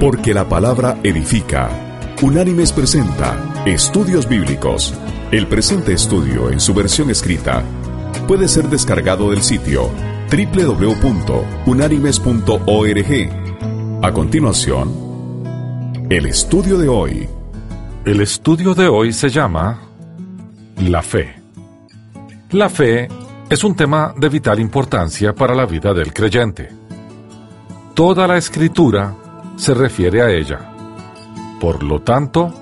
Porque la palabra edifica. Unánimes presenta Estudios Bíblicos. El presente estudio en su versión escrita puede ser descargado del sitio www.unánimes.org. A continuación, el estudio de hoy. El estudio de hoy se llama La fe. La fe es un tema de vital importancia para la vida del creyente. Toda la escritura se refiere a ella. Por lo tanto,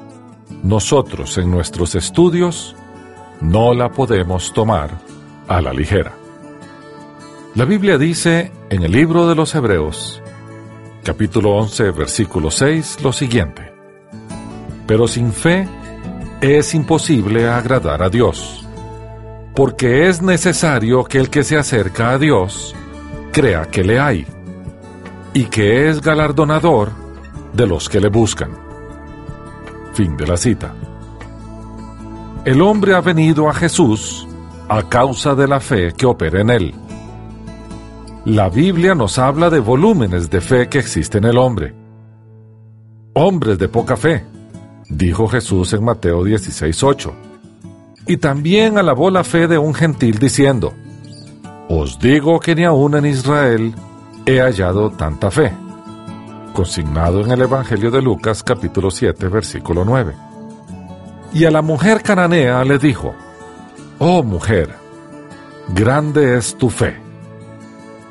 nosotros en nuestros estudios no la podemos tomar a la ligera. La Biblia dice en el libro de los Hebreos, capítulo 11, versículo 6, lo siguiente. Pero sin fe es imposible agradar a Dios, porque es necesario que el que se acerca a Dios crea que le hay y que es galardonador de los que le buscan. Fin de la cita. El hombre ha venido a Jesús a causa de la fe que opera en él. La Biblia nos habla de volúmenes de fe que existe en el hombre. Hombres de poca fe, dijo Jesús en Mateo 16:8. Y también alabó la fe de un gentil diciendo, Os digo que ni aun en Israel he hallado tanta fe. Consignado en el Evangelio de Lucas capítulo 7 versículo 9. Y a la mujer cananea le dijo, Oh mujer, grande es tu fe.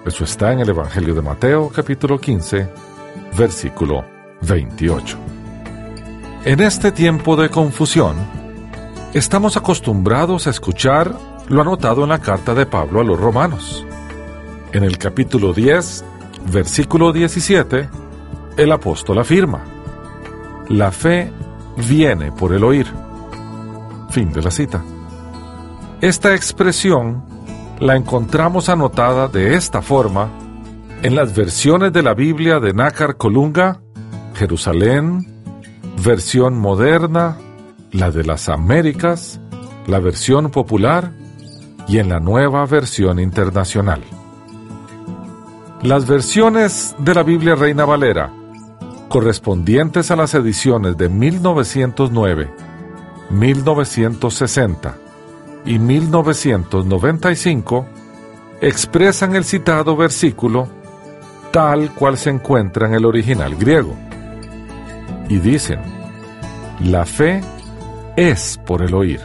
Eso está en el Evangelio de Mateo capítulo 15 versículo 28. En este tiempo de confusión, estamos acostumbrados a escuchar lo anotado en la carta de Pablo a los romanos en el capítulo 10, versículo 17, el apóstol afirma, la fe viene por el oír. Fin de la cita. Esta expresión la encontramos anotada de esta forma en las versiones de la Biblia de Nácar Colunga, Jerusalén, versión moderna, la de las Américas, la versión popular y en la nueva versión internacional. Las versiones de la Biblia Reina Valera, correspondientes a las ediciones de 1909, 1960 y 1995, expresan el citado versículo tal cual se encuentra en el original griego. Y dicen, la fe es por el oír.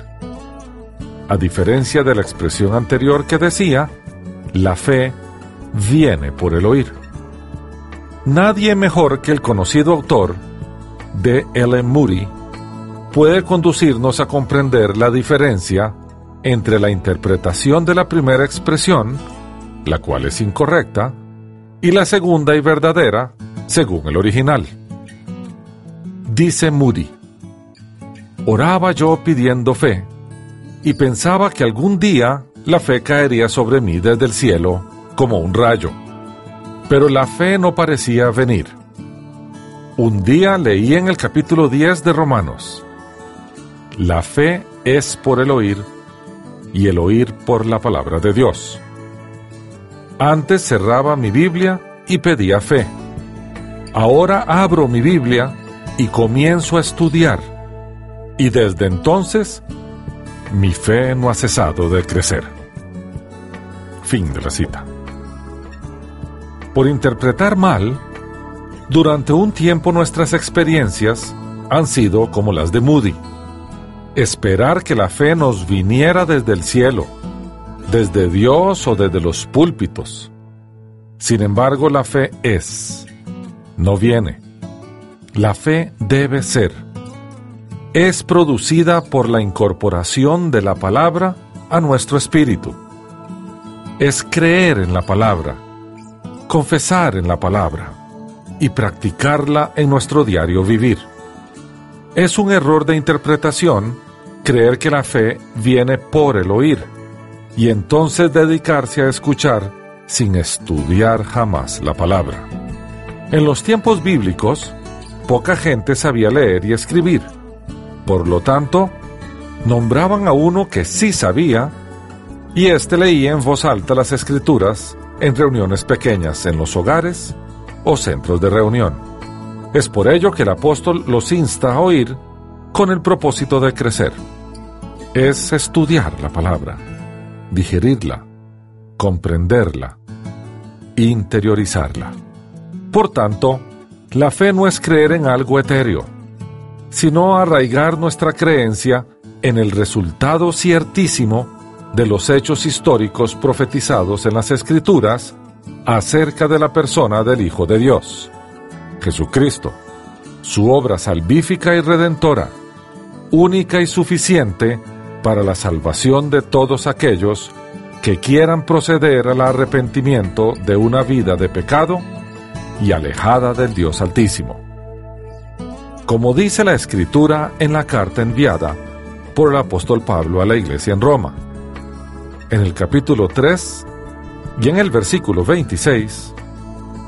A diferencia de la expresión anterior que decía, la fe viene por el oír. Nadie mejor que el conocido autor de Ellen Moody puede conducirnos a comprender la diferencia entre la interpretación de la primera expresión, la cual es incorrecta, y la segunda y verdadera, según el original. Dice Moody, oraba yo pidiendo fe, y pensaba que algún día la fe caería sobre mí desde el cielo como un rayo. Pero la fe no parecía venir. Un día leí en el capítulo 10 de Romanos, la fe es por el oír y el oír por la palabra de Dios. Antes cerraba mi Biblia y pedía fe. Ahora abro mi Biblia y comienzo a estudiar. Y desde entonces, mi fe no ha cesado de crecer. Fin de la cita por interpretar mal, durante un tiempo nuestras experiencias han sido como las de Moody. Esperar que la fe nos viniera desde el cielo, desde Dios o desde los púlpitos. Sin embargo, la fe es, no viene. La fe debe ser. Es producida por la incorporación de la palabra a nuestro espíritu. Es creer en la palabra confesar en la palabra y practicarla en nuestro diario vivir. Es un error de interpretación creer que la fe viene por el oír y entonces dedicarse a escuchar sin estudiar jamás la palabra. En los tiempos bíblicos, poca gente sabía leer y escribir. Por lo tanto, nombraban a uno que sí sabía y éste leía en voz alta las escrituras en reuniones pequeñas en los hogares o centros de reunión. Es por ello que el apóstol los insta a oír con el propósito de crecer. Es estudiar la palabra, digerirla, comprenderla, interiorizarla. Por tanto, la fe no es creer en algo etéreo, sino arraigar nuestra creencia en el resultado ciertísimo de los hechos históricos profetizados en las Escrituras acerca de la persona del Hijo de Dios, Jesucristo, su obra salvífica y redentora, única y suficiente para la salvación de todos aquellos que quieran proceder al arrepentimiento de una vida de pecado y alejada del Dios Altísimo. Como dice la Escritura en la carta enviada por el apóstol Pablo a la iglesia en Roma, en el capítulo 3 y en el versículo 26,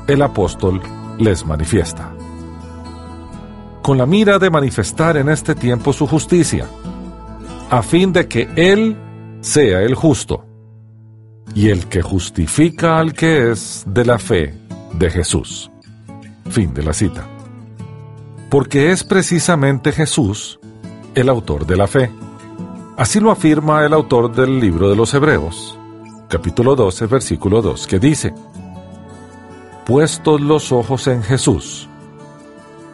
el apóstol les manifiesta. Con la mira de manifestar en este tiempo su justicia, a fin de que Él sea el justo y el que justifica al que es de la fe de Jesús. Fin de la cita. Porque es precisamente Jesús el autor de la fe. Así lo afirma el autor del libro de los Hebreos, capítulo 12, versículo 2, que dice, Puestos los ojos en Jesús,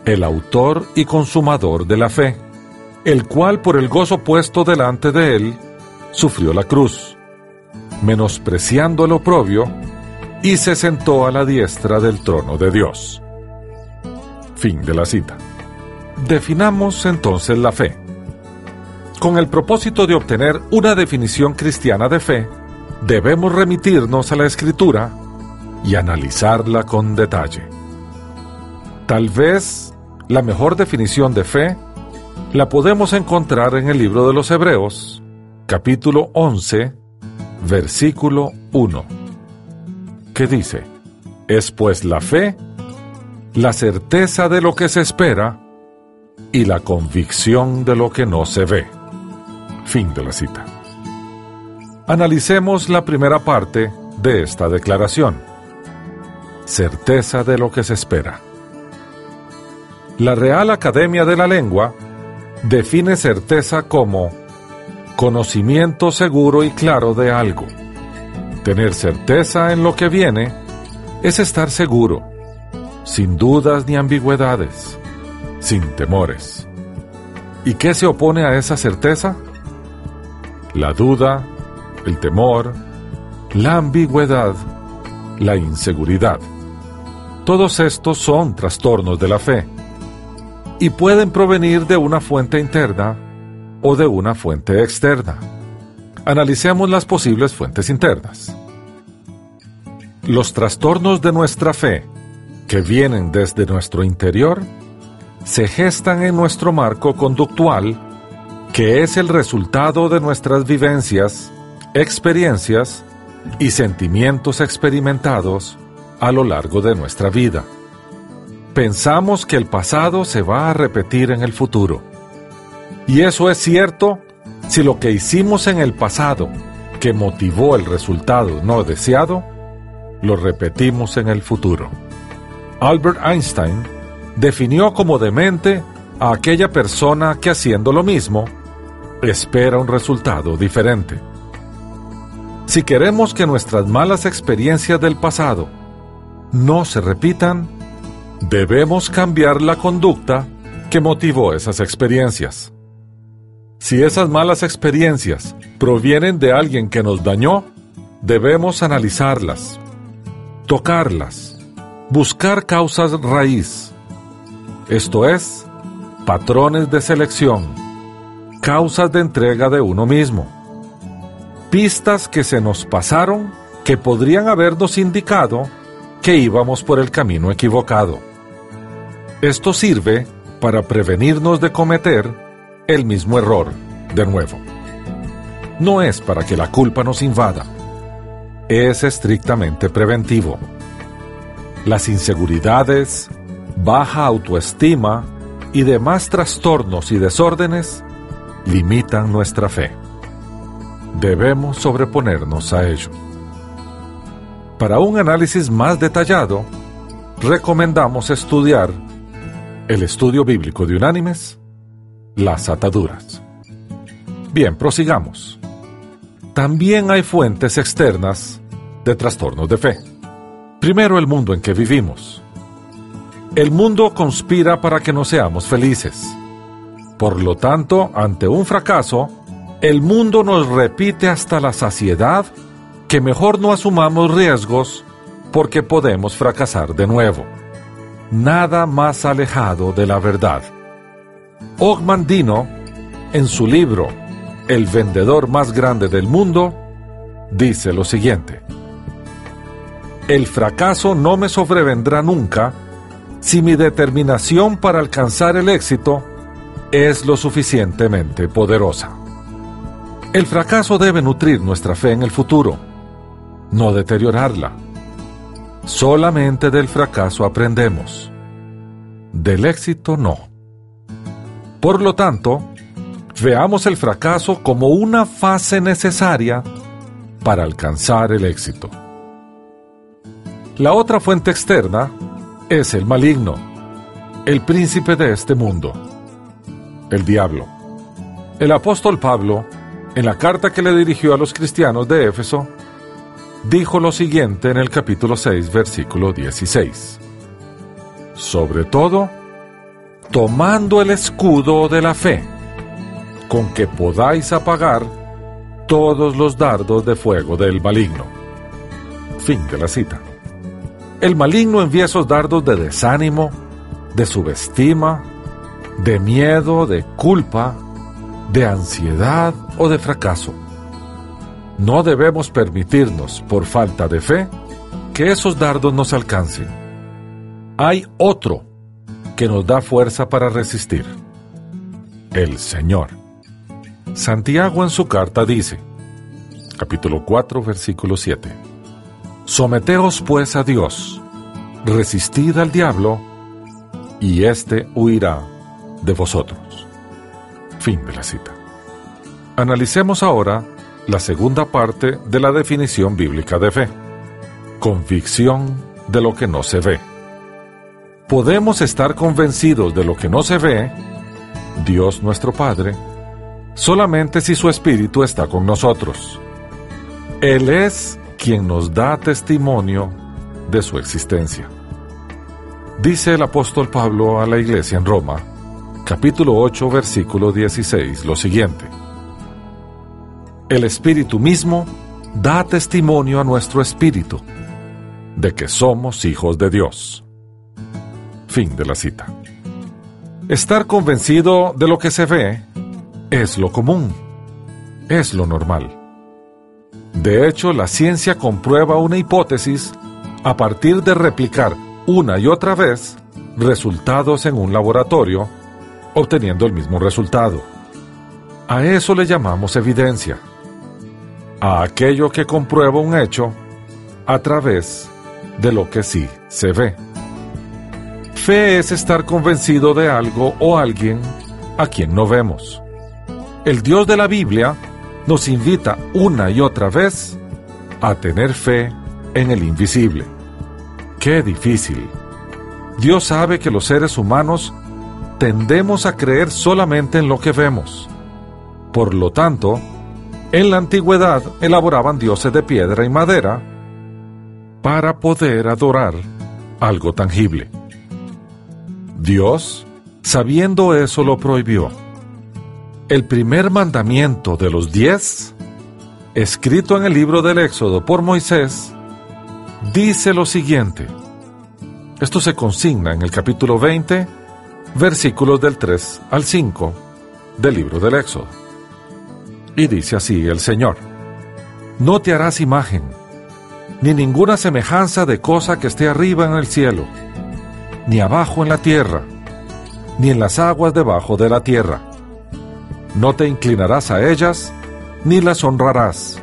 el autor y consumador de la fe, el cual por el gozo puesto delante de él, sufrió la cruz, menospreciando el oprobio, y se sentó a la diestra del trono de Dios. Fin de la cita. Definamos entonces la fe. Con el propósito de obtener una definición cristiana de fe, debemos remitirnos a la escritura y analizarla con detalle. Tal vez la mejor definición de fe la podemos encontrar en el libro de los Hebreos, capítulo 11, versículo 1, que dice, es pues la fe, la certeza de lo que se espera y la convicción de lo que no se ve. Fin de la cita. Analicemos la primera parte de esta declaración. Certeza de lo que se espera. La Real Academia de la Lengua define certeza como conocimiento seguro y claro de algo. Tener certeza en lo que viene es estar seguro, sin dudas ni ambigüedades, sin temores. ¿Y qué se opone a esa certeza? La duda, el temor, la ambigüedad, la inseguridad. Todos estos son trastornos de la fe y pueden provenir de una fuente interna o de una fuente externa. Analicemos las posibles fuentes internas. Los trastornos de nuestra fe, que vienen desde nuestro interior, se gestan en nuestro marco conductual, que es el resultado de nuestras vivencias, experiencias y sentimientos experimentados a lo largo de nuestra vida. Pensamos que el pasado se va a repetir en el futuro y eso es cierto si lo que hicimos en el pasado, que motivó el resultado no deseado, lo repetimos en el futuro. Albert Einstein definió como demente a aquella persona que haciendo lo mismo, espera un resultado diferente. Si queremos que nuestras malas experiencias del pasado no se repitan, debemos cambiar la conducta que motivó esas experiencias. Si esas malas experiencias provienen de alguien que nos dañó, debemos analizarlas, tocarlas, buscar causas raíz, esto es, patrones de selección, causas de entrega de uno mismo, pistas que se nos pasaron que podrían habernos indicado que íbamos por el camino equivocado. Esto sirve para prevenirnos de cometer el mismo error de nuevo. No es para que la culpa nos invada, es estrictamente preventivo. Las inseguridades, baja autoestima y demás trastornos y desórdenes limitan nuestra fe. Debemos sobreponernos a ello. Para un análisis más detallado, recomendamos estudiar el estudio bíblico de Unánimes, las ataduras. Bien, prosigamos. También hay fuentes externas de trastornos de fe. Primero, el mundo en que vivimos. El mundo conspira para que no seamos felices. Por lo tanto, ante un fracaso, el mundo nos repite hasta la saciedad que mejor no asumamos riesgos porque podemos fracasar de nuevo. Nada más alejado de la verdad. Ogmandino, en su libro El vendedor más grande del mundo, dice lo siguiente. El fracaso no me sobrevendrá nunca si mi determinación para alcanzar el éxito es lo suficientemente poderosa. El fracaso debe nutrir nuestra fe en el futuro, no deteriorarla. Solamente del fracaso aprendemos, del éxito no. Por lo tanto, veamos el fracaso como una fase necesaria para alcanzar el éxito. La otra fuente externa es el maligno, el príncipe de este mundo, el diablo. El apóstol Pablo, en la carta que le dirigió a los cristianos de Éfeso, dijo lo siguiente en el capítulo 6, versículo 16. Sobre todo, tomando el escudo de la fe, con que podáis apagar todos los dardos de fuego del maligno. Fin de la cita. El maligno envía esos dardos de desánimo, de subestima, de miedo, de culpa, de ansiedad o de fracaso. No debemos permitirnos, por falta de fe, que esos dardos nos alcancen. Hay otro que nos da fuerza para resistir. El Señor. Santiago en su carta dice, capítulo 4, versículo 7. Someteos pues a Dios, resistid al diablo, y éste huirá de vosotros. Fin de la cita. Analicemos ahora la segunda parte de la definición bíblica de fe. Convicción de lo que no se ve. Podemos estar convencidos de lo que no se ve, Dios nuestro Padre, solamente si su Espíritu está con nosotros. Él es quien nos da testimonio de su existencia. Dice el apóstol Pablo a la iglesia en Roma, capítulo 8, versículo 16, lo siguiente. El Espíritu mismo da testimonio a nuestro Espíritu de que somos hijos de Dios. Fin de la cita. Estar convencido de lo que se ve es lo común, es lo normal. De hecho, la ciencia comprueba una hipótesis a partir de replicar una y otra vez resultados en un laboratorio, obteniendo el mismo resultado. A eso le llamamos evidencia, a aquello que comprueba un hecho a través de lo que sí se ve. Fe es estar convencido de algo o alguien a quien no vemos. El Dios de la Biblia nos invita una y otra vez a tener fe en el invisible. ¡Qué difícil! Dios sabe que los seres humanos tendemos a creer solamente en lo que vemos. Por lo tanto, en la antigüedad elaboraban dioses de piedra y madera para poder adorar algo tangible. Dios, sabiendo eso, lo prohibió el primer mandamiento de los diez, escrito en el libro del Éxodo por Moisés, dice lo siguiente. Esto se consigna en el capítulo 20, versículos del 3 al 5 del libro del Éxodo. Y dice así el Señor, no te harás imagen, ni ninguna semejanza de cosa que esté arriba en el cielo, ni abajo en la tierra, ni en las aguas debajo de la tierra no te inclinarás a ellas, ni las honrarás,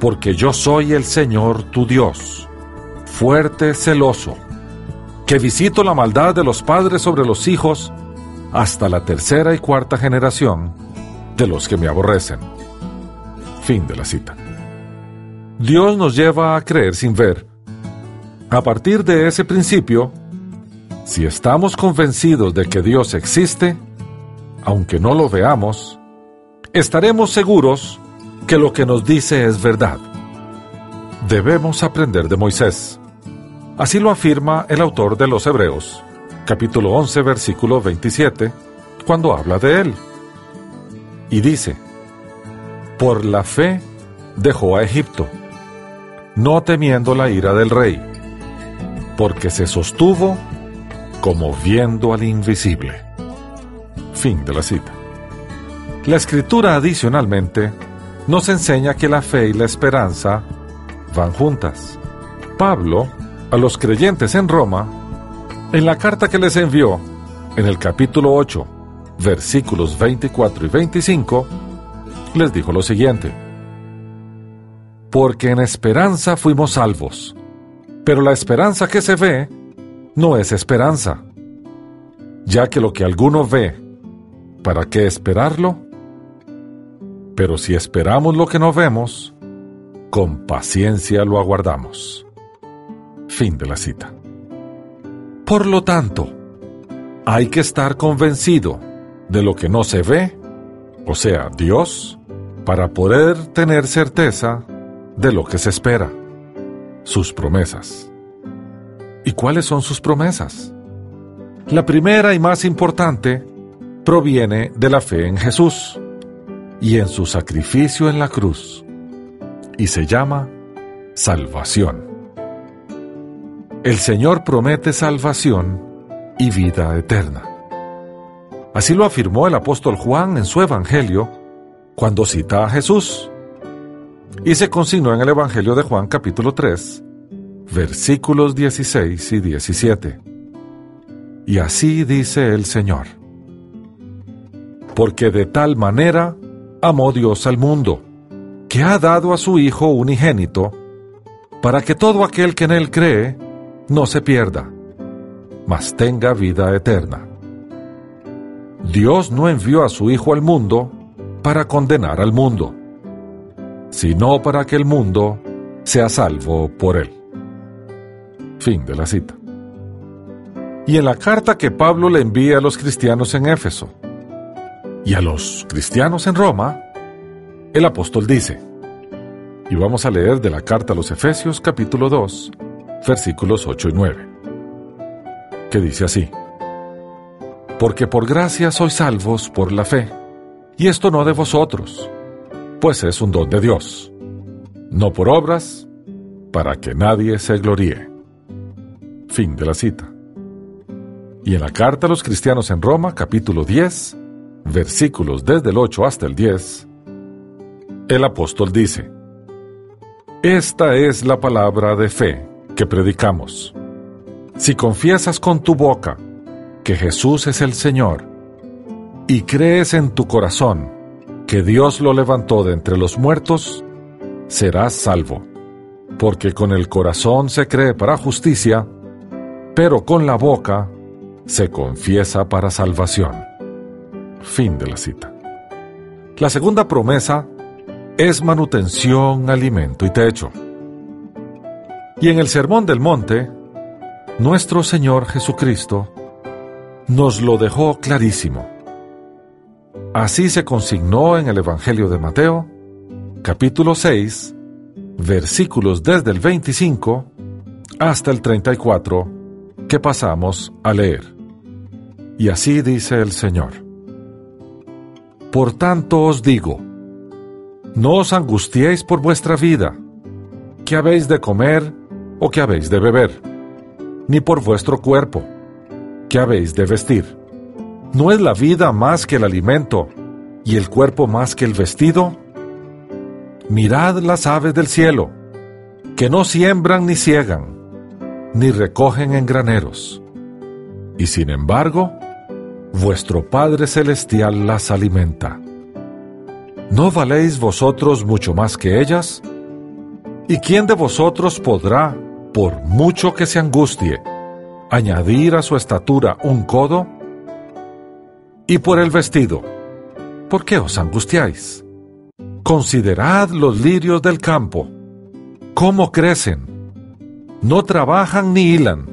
porque yo soy el Señor tu Dios, fuerte, celoso, que visito la maldad de los padres sobre los hijos hasta la tercera y cuarta generación de los que me aborrecen. Fin de la cita. Dios nos lleva a creer sin ver. A partir de ese principio, Si estamos convencidos de que Dios existe, aunque no lo veamos, estaremos seguros que lo que nos dice es verdad. Debemos aprender de Moisés. Así lo afirma el autor de los Hebreos, capítulo 11, versículo 27, cuando habla de él. Y dice, por la fe dejó a Egipto, no temiendo la ira del rey, porque se sostuvo como viendo al invisible. Fin de la cita. La escritura adicionalmente nos enseña que la fe y la esperanza van juntas. Pablo, a los creyentes en Roma, en la carta que les envió, en el capítulo 8, versículos 24 y 25, les dijo lo siguiente. Porque en esperanza fuimos salvos, pero la esperanza que se ve no es esperanza, ya que lo que alguno ve, ¿para qué esperarlo? Pero si esperamos lo que no vemos, con paciencia lo aguardamos. Fin de la cita. Por lo tanto, hay que estar convencido de lo que no se ve, o sea, Dios, para poder tener certeza de lo que se espera, sus promesas. ¿Y cuáles son sus promesas? La primera y más importante proviene de la fe en Jesús y en su sacrificio en la cruz, y se llama salvación. El Señor promete salvación y vida eterna. Así lo afirmó el apóstol Juan en su Evangelio cuando cita a Jesús, y se consignó en el Evangelio de Juan capítulo 3, versículos 16 y 17. Y así dice el Señor. Porque de tal manera amó Dios al mundo, que ha dado a su Hijo unigénito, para que todo aquel que en él cree no se pierda, mas tenga vida eterna. Dios no envió a su Hijo al mundo para condenar al mundo, sino para que el mundo sea salvo por él. Fin de la cita. Y en la carta que Pablo le envía a los cristianos en Éfeso y a los cristianos en Roma, el apóstol dice, y vamos a leer de la carta a los Efesios capítulo 2, versículos 8 y 9, que dice así, Porque por gracia sois salvos por la fe, y esto no de vosotros, pues es un don de Dios, no por obras, para que nadie se gloríe. Fin de la cita. Y en la carta a los cristianos en Roma, capítulo 10, versículos desde el 8 hasta el 10, el apóstol dice, Esta es la palabra de fe que predicamos. Si confiesas con tu boca que Jesús es el Señor y crees en tu corazón que Dios lo levantó de entre los muertos, serás salvo, porque con el corazón se cree para justicia, pero con la boca se confiesa para salvación. Fin de la cita. La segunda promesa es manutención, alimento y techo. Y en el Sermón del Monte, nuestro Señor Jesucristo nos lo dejó clarísimo. Así se consignó en el Evangelio de Mateo, capítulo 6, versículos desde el 25 hasta el 34 que pasamos a leer. Y así dice el Señor. Por tanto os digo, no os angustiéis por vuestra vida, que habéis de comer o que habéis de beber, ni por vuestro cuerpo, que habéis de vestir. ¿No es la vida más que el alimento y el cuerpo más que el vestido? Mirad las aves del cielo, que no siembran ni ciegan, ni recogen en graneros. Y sin embargo, vuestro Padre Celestial las alimenta. ¿No valéis vosotros mucho más que ellas? ¿Y quién de vosotros podrá, por mucho que se angustie, añadir a su estatura un codo? Y por el vestido, ¿por qué os angustiáis? Considerad los lirios del campo, cómo crecen no trabajan ni hilan.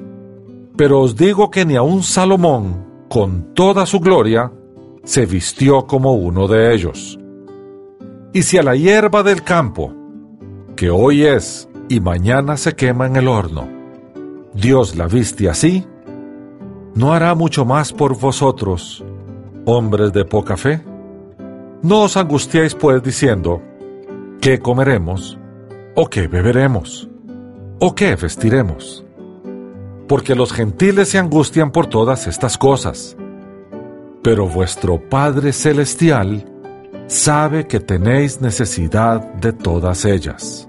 Pero os digo que ni aun Salomón, con toda su gloria, se vistió como uno de ellos. Y si a la hierba del campo, que hoy es y mañana se quema en el horno, Dios la viste así, ¿no hará mucho más por vosotros, hombres de poca fe? No os angustiéis pues diciendo, ¿qué comeremos? ¿O qué beberemos? ¿O qué vestiremos? Porque los gentiles se angustian por todas estas cosas. Pero vuestro Padre Celestial sabe que tenéis necesidad de todas ellas.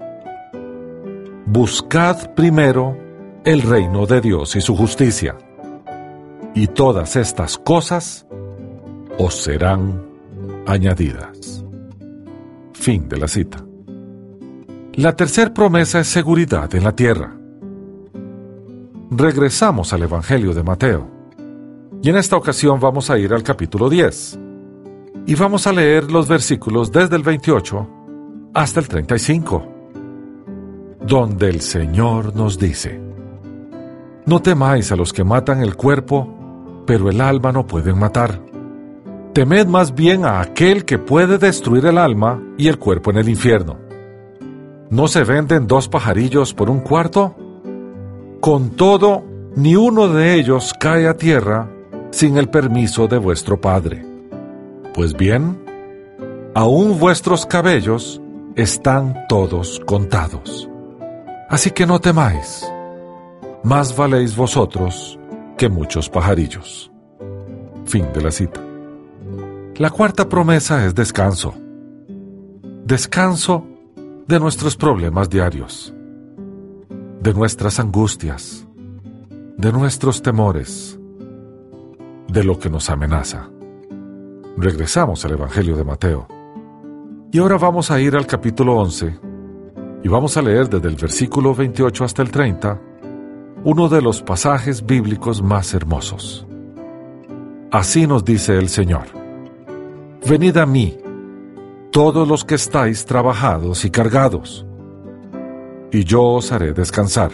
Buscad primero el reino de Dios y su justicia, y todas estas cosas os serán añadidas. Fin de la cita. La tercera promesa es seguridad en la tierra. Regresamos al Evangelio de Mateo. Y en esta ocasión vamos a ir al capítulo 10. Y vamos a leer los versículos desde el 28 hasta el 35, donde el Señor nos dice, No temáis a los que matan el cuerpo, pero el alma no pueden matar Temed más bien a aquel que puede destruir el alma y el cuerpo en el infierno. ¿No se venden dos pajarillos por un cuarto? Con todo, ni uno de ellos cae a tierra sin el permiso de vuestro Padre. Pues bien, aún vuestros cabellos están todos contados. Así que no temáis, más valéis vosotros que muchos pajarillos. Fin de la cita. La cuarta promesa es descanso. Descanso de nuestros problemas diarios, de nuestras angustias, de nuestros temores, de lo que nos amenaza. Regresamos al Evangelio de Mateo. Y ahora vamos a ir al capítulo 11 y vamos a leer desde el versículo 28 hasta el 30 uno de los pasajes bíblicos más hermosos. Así nos dice el Señor. Venid a mí, todos los que estáis trabajados y cargados, y yo os haré descansar.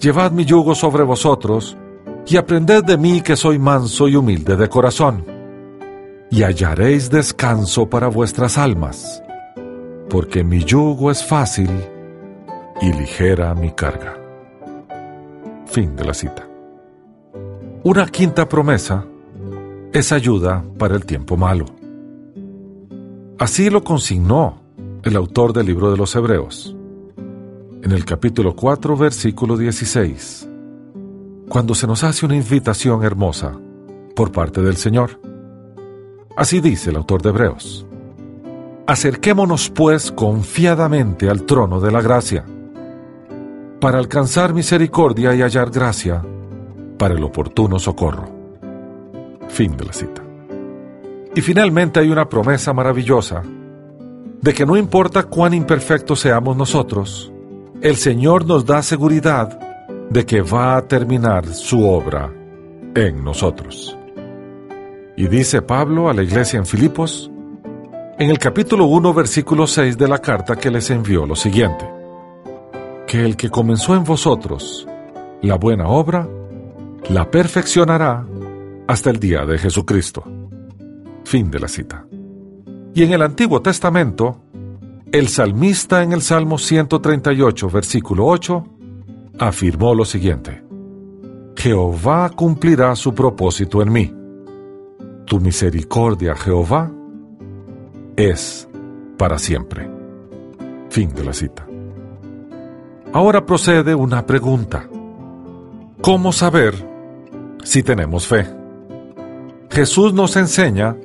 Llevad mi yugo sobre vosotros, y aprended de mí que soy manso y humilde de corazón, y hallaréis descanso para vuestras almas, porque mi yugo es fácil y ligera mi carga. Fin de la cita. Una quinta promesa es ayuda para el tiempo malo. Así lo consignó el autor del libro de los Hebreos, en el capítulo 4, versículo 16, cuando se nos hace una invitación hermosa por parte del Señor. Así dice el autor de Hebreos. Acerquémonos pues confiadamente al trono de la gracia, para alcanzar misericordia y hallar gracia para el oportuno socorro. Fin de la cita. Y finalmente hay una promesa maravillosa de que no importa cuán imperfectos seamos nosotros, el Señor nos da seguridad de que va a terminar su obra en nosotros. Y dice Pablo a la iglesia en Filipos, en el capítulo 1, versículo 6 de la carta que les envió lo siguiente, que el que comenzó en vosotros la buena obra, la perfeccionará hasta el día de Jesucristo. Fin de la cita. Y en el Antiguo Testamento, el salmista en el Salmo 138, versículo 8, afirmó lo siguiente. Jehová cumplirá su propósito en mí. Tu misericordia, Jehová, es para siempre. Fin de la cita. Ahora procede una pregunta. ¿Cómo saber si tenemos fe? Jesús nos enseña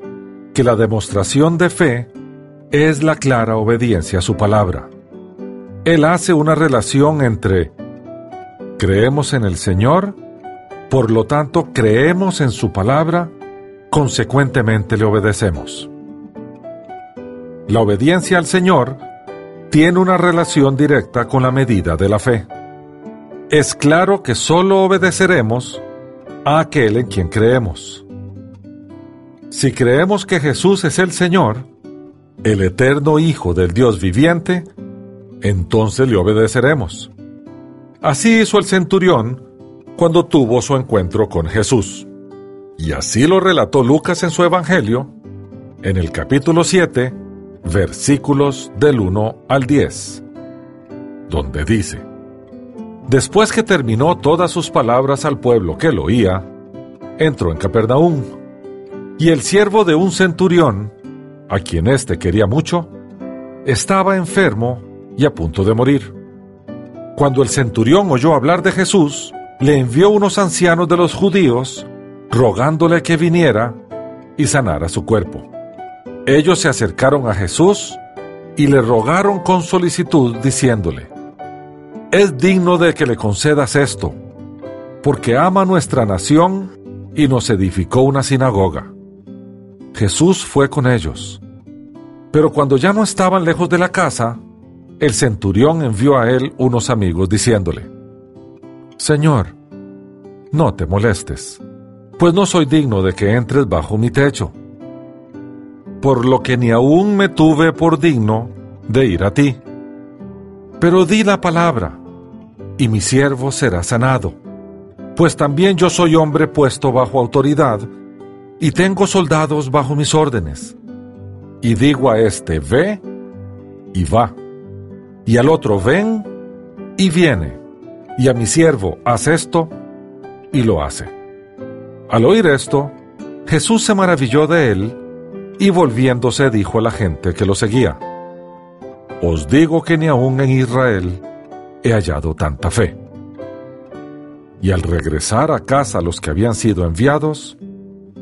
que la demostración de fe es la clara obediencia a su palabra. Él hace una relación entre creemos en el Señor, por lo tanto creemos en su palabra, consecuentemente le obedecemos. La obediencia al Señor tiene una relación directa con la medida de la fe. Es claro que solo obedeceremos a aquel en quien creemos. Si creemos que Jesús es el Señor, el eterno Hijo del Dios viviente, entonces le obedeceremos. Así hizo el centurión cuando tuvo su encuentro con Jesús. Y así lo relató Lucas en su Evangelio, en el capítulo 7, versículos del 1 al 10, donde dice, Después que terminó todas sus palabras al pueblo que lo oía, entró en Capernaum, y el siervo de un centurión, a quien éste quería mucho, estaba enfermo y a punto de morir. Cuando el centurión oyó hablar de Jesús, le envió unos ancianos de los judíos, rogándole que viniera y sanara su cuerpo. Ellos se acercaron a Jesús y le rogaron con solicitud, diciéndole, Es digno de que le concedas esto, porque ama nuestra nación y nos edificó una sinagoga. Jesús fue con ellos. Pero cuando ya no estaban lejos de la casa, el centurión envió a él unos amigos diciéndole, Señor, no te molestes, pues no soy digno de que entres bajo mi techo, por lo que ni aún me tuve por digno de ir a ti. Pero di la palabra, y mi siervo será sanado, pues también yo soy hombre puesto bajo autoridad, y tengo soldados bajo mis órdenes. Y digo a este, ve, y va, y al otro, ven, y viene, y a mi siervo, haz esto, y lo hace. Al oír esto, Jesús se maravilló de él, y volviéndose dijo a la gente que lo seguía, Os digo que ni aun en Israel he hallado tanta fe. Y al regresar a casa los que habían sido enviados,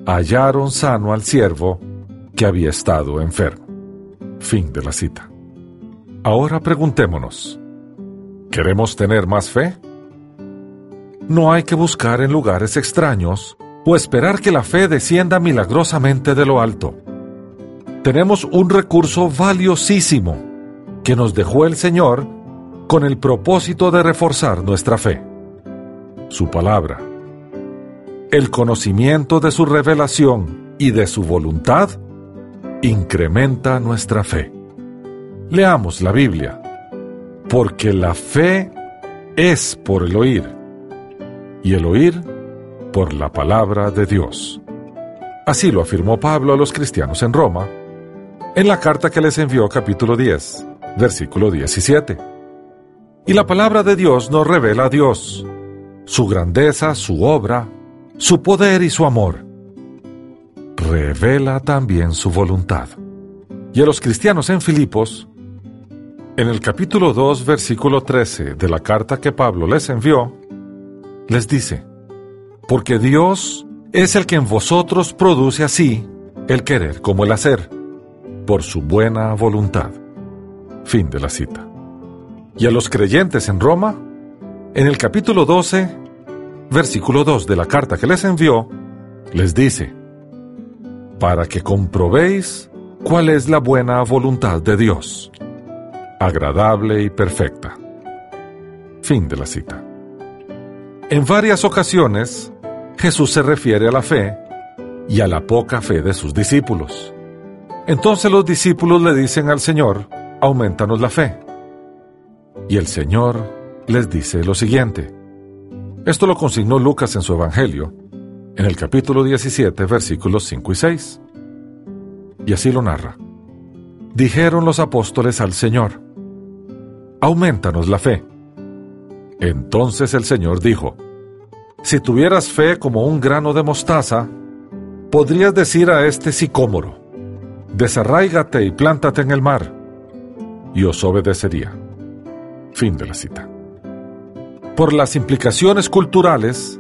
hallaron sano al siervo que había estado enfermo. Fin de la cita. Ahora preguntémonos, ¿queremos tener más fe? No hay que buscar en lugares extraños o esperar que la fe descienda milagrosamente de lo alto. Tenemos un recurso valiosísimo que nos dejó el Señor con el propósito de reforzar nuestra fe. Su palabra el conocimiento de su revelación y de su voluntad incrementa nuestra fe. Leamos la Biblia, porque la fe es por el oír, y el oír por la palabra de Dios. Así lo afirmó Pablo a los cristianos en Roma, en la carta que les envió capítulo 10, versículo 17. Y la palabra de Dios nos revela a Dios, su grandeza, su obra, su poder y su amor. Revela también su voluntad. Y a los cristianos en Filipos, en el capítulo 2, versículo 13 de la carta que Pablo les envió, les dice, porque Dios es el que en vosotros produce así el querer como el hacer, por su buena voluntad. Fin de la cita. Y a los creyentes en Roma, en el capítulo 12, versículo 2 de la carta que les envió, les dice, para que comprobéis cuál es la buena voluntad de Dios, agradable y perfecta. Fin de la cita. En varias ocasiones, Jesús se refiere a la fe y a la poca fe de sus discípulos. Entonces los discípulos le dicen al Señor, aumentanos la fe. Y el Señor les dice lo siguiente, esto lo consignó Lucas en su Evangelio, en el capítulo 17, versículos 5 y 6. Y así lo narra. Dijeron los apóstoles al Señor, aumentanos la fe. Entonces el Señor dijo, si tuvieras fe como un grano de mostaza, podrías decir a este sicómoro, desarráigate y plántate en el mar, y os obedecería. Fin de la cita. Por las implicaciones culturales,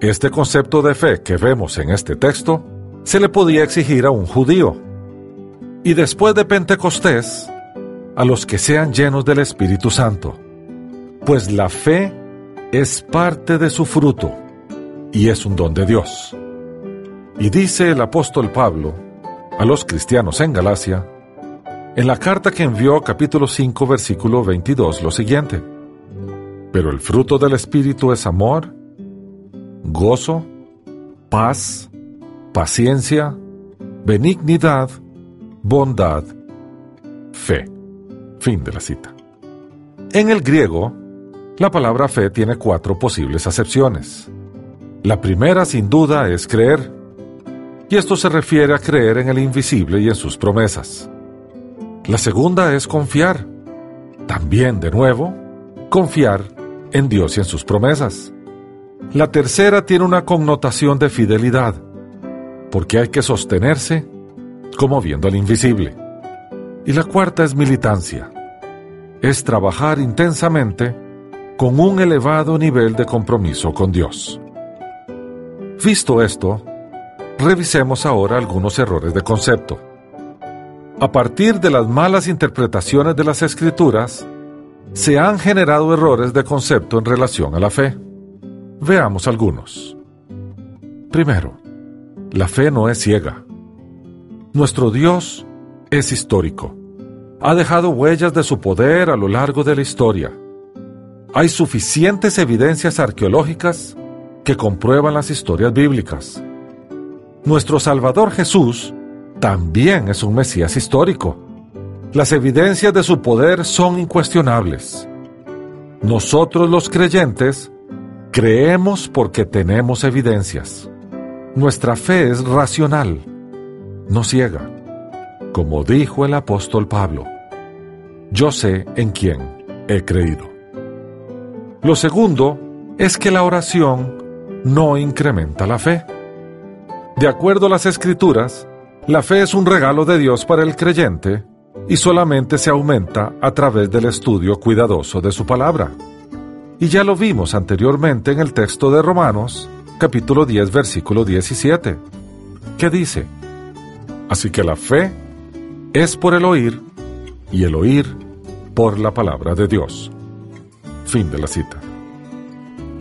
este concepto de fe que vemos en este texto se le podía exigir a un judío. Y después de Pentecostés, a los que sean llenos del Espíritu Santo, pues la fe es parte de su fruto y es un don de Dios. Y dice el apóstol Pablo a los cristianos en Galacia, en la carta que envió capítulo 5 versículo 22 lo siguiente, pero el fruto del Espíritu es amor, gozo, paz, paciencia, benignidad, bondad, fe. Fin de la cita. En el griego, La palabra fe tiene cuatro posibles acepciones. La primera, sin duda, es creer. Y esto se refiere a creer en el invisible y en sus promesas. La segunda es confiar. También, de nuevo, confiar en Dios y en sus promesas. La tercera tiene una connotación de fidelidad, porque hay que sostenerse como viendo al invisible. Y la cuarta es militancia. Es trabajar intensamente con un elevado nivel de compromiso con Dios. Visto esto, revisemos ahora algunos errores de concepto. A partir de las malas interpretaciones de las escrituras, se han generado errores de concepto en relación a la fe. Veamos algunos. Primero, la fe no es ciega. Nuestro Dios es histórico. Ha dejado huellas de su poder a lo largo de la historia. Hay suficientes evidencias arqueológicas que comprueban las historias bíblicas. Nuestro Salvador Jesús también es un Mesías histórico. Las evidencias de su poder son incuestionables. Nosotros los creyentes Creemos porque tenemos evidencias. Nuestra fe es racional, no ciega. Como dijo el apóstol Pablo, yo sé en quién he creído. Lo segundo es que la oración no incrementa la fe. De acuerdo a las escrituras, la fe es un regalo de Dios para el creyente y solamente se aumenta a través del estudio cuidadoso de su palabra. Y ya lo vimos anteriormente en el texto de Romanos, capítulo 10, versículo 17, que dice, Así que la fe es por el oír y el oír por la palabra de Dios. Fin de la cita.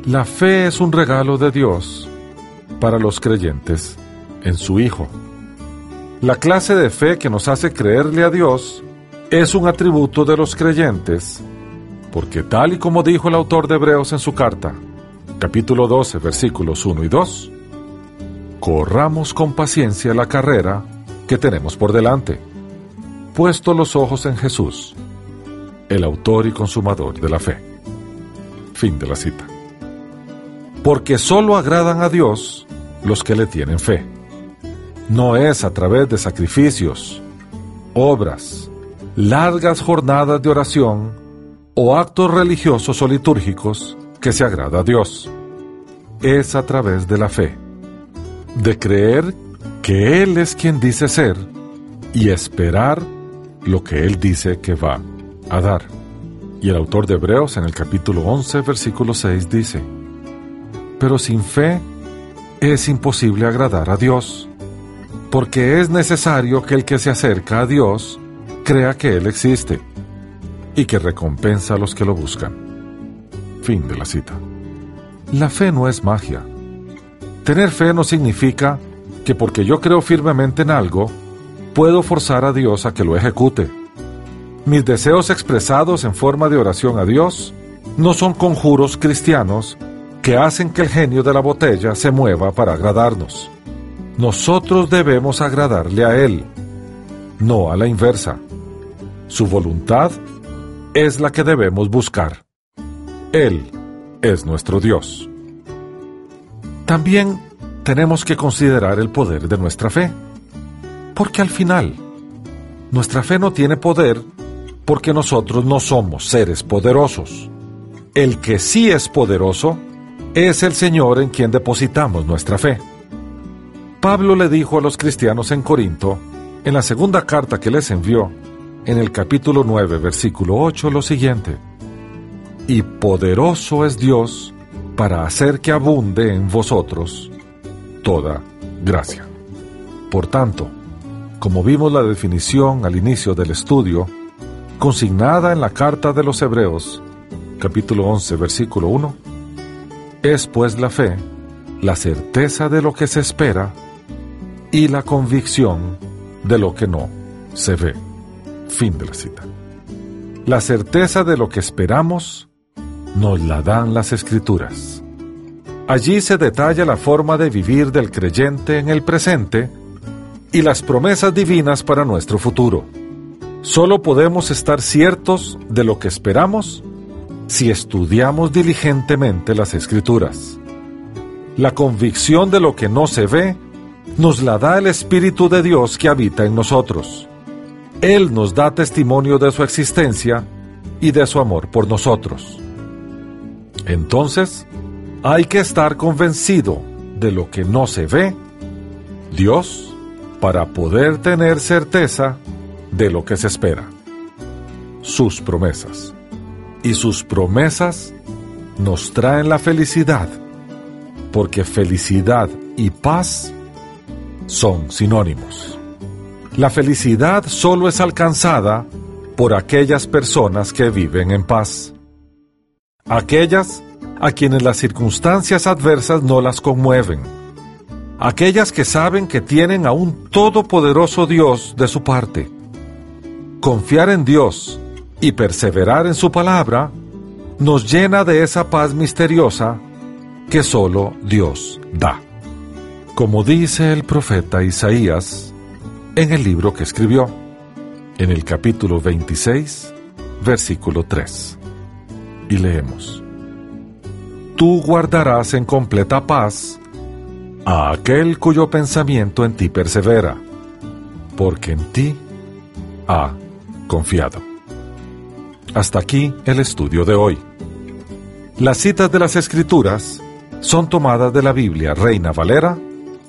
La fe es un regalo de Dios para los creyentes en su Hijo. La clase de fe que nos hace creerle a Dios es un atributo de los creyentes porque tal y como dijo el autor de Hebreos en su carta, capítulo 12, versículos 1 y 2, corramos con paciencia la carrera que tenemos por delante, puesto los ojos en Jesús, el autor y consumador de la fe. Fin de la cita. Porque solo agradan a Dios los que le tienen fe. No es a través de sacrificios, obras, largas jornadas de oración, o actos religiosos o litúrgicos que se agrada a Dios. Es a través de la fe, de creer que Él es quien dice ser y esperar lo que Él dice que va a dar. Y el autor de Hebreos en el capítulo 11, versículo 6 dice, Pero sin fe es imposible agradar a Dios, porque es necesario que el que se acerca a Dios crea que Él existe y que recompensa a los que lo buscan. Fin de la cita. La fe no es magia. Tener fe no significa que porque yo creo firmemente en algo, puedo forzar a Dios a que lo ejecute. Mis deseos expresados en forma de oración a Dios no son conjuros cristianos que hacen que el genio de la botella se mueva para agradarnos. Nosotros debemos agradarle a Él, no a la inversa. Su voluntad es la que debemos buscar. Él es nuestro Dios. También tenemos que considerar el poder de nuestra fe, porque al final, nuestra fe no tiene poder porque nosotros no somos seres poderosos. El que sí es poderoso es el Señor en quien depositamos nuestra fe. Pablo le dijo a los cristianos en Corinto, en la segunda carta que les envió, en el capítulo 9, versículo 8, lo siguiente. Y poderoso es Dios para hacer que abunde en vosotros toda gracia. Por tanto, como vimos la definición al inicio del estudio, consignada en la carta de los Hebreos, capítulo 11, versículo 1, es pues la fe, la certeza de lo que se espera y la convicción de lo que no se ve. Fin de la cita. La certeza de lo que esperamos nos la dan las escrituras. Allí se detalla la forma de vivir del creyente en el presente y las promesas divinas para nuestro futuro. Solo podemos estar ciertos de lo que esperamos si estudiamos diligentemente las escrituras. La convicción de lo que no se ve nos la da el Espíritu de Dios que habita en nosotros. Él nos da testimonio de su existencia y de su amor por nosotros. Entonces, hay que estar convencido de lo que no se ve, Dios, para poder tener certeza de lo que se espera, sus promesas. Y sus promesas nos traen la felicidad, porque felicidad y paz son sinónimos. La felicidad solo es alcanzada por aquellas personas que viven en paz. Aquellas a quienes las circunstancias adversas no las conmueven. Aquellas que saben que tienen a un todopoderoso Dios de su parte. Confiar en Dios y perseverar en su palabra nos llena de esa paz misteriosa que solo Dios da. Como dice el profeta Isaías en el libro que escribió, en el capítulo 26, versículo 3. Y leemos, Tú guardarás en completa paz a aquel cuyo pensamiento en ti persevera, porque en ti ha confiado. Hasta aquí el estudio de hoy. Las citas de las Escrituras son tomadas de la Biblia Reina Valera,